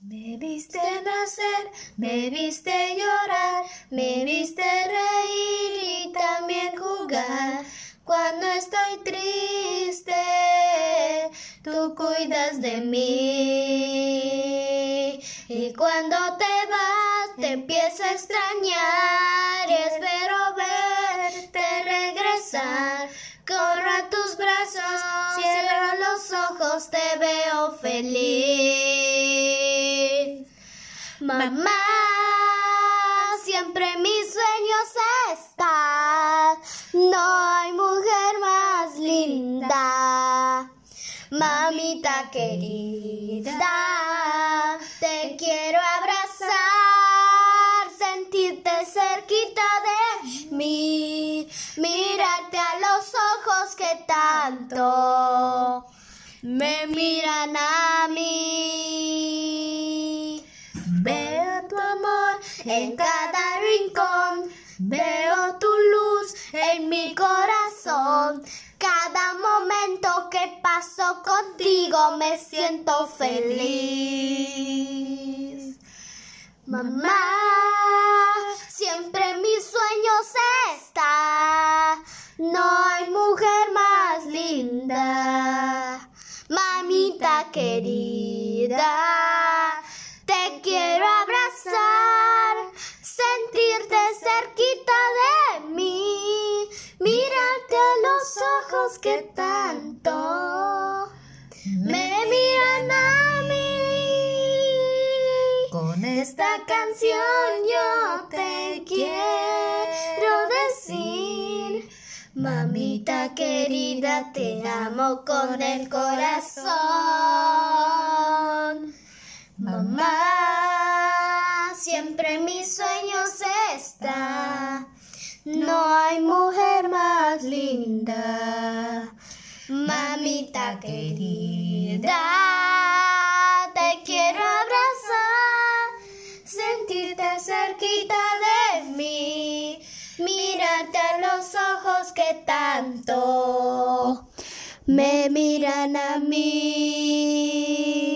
Me viste nacer, me viste llorar, me viste reír y también jugar. Cuando estoy triste, tú cuidas de mí. Y cuando te vas, te empiezo a extrañar y espero verte regresar. Corro a tus brazos, cierro los ojos, te veo feliz. Mamá, siempre mis sueños estás. No hay mujer más linda. Mamita querida, te quiero abrazar, sentirte cerquita de mí, mirarte a los ojos que tanto me miran a en cada rincón, veo tu luz en mi corazón. Cada momento que paso contigo me siento feliz. Mamá, siempre mis sueños está. No hay mujer más linda. Mamita querida, los ojos que tanto me miran a mí. Con esta canción yo te quiero decir, mamita querida, te amo con el corazón. Mamá, siempre en mis sueños está. No hay mujer linda. Mamita querida, te quiero abrazar, sentirte cerquita de mí, mirarte a los ojos que tanto me miran a mí.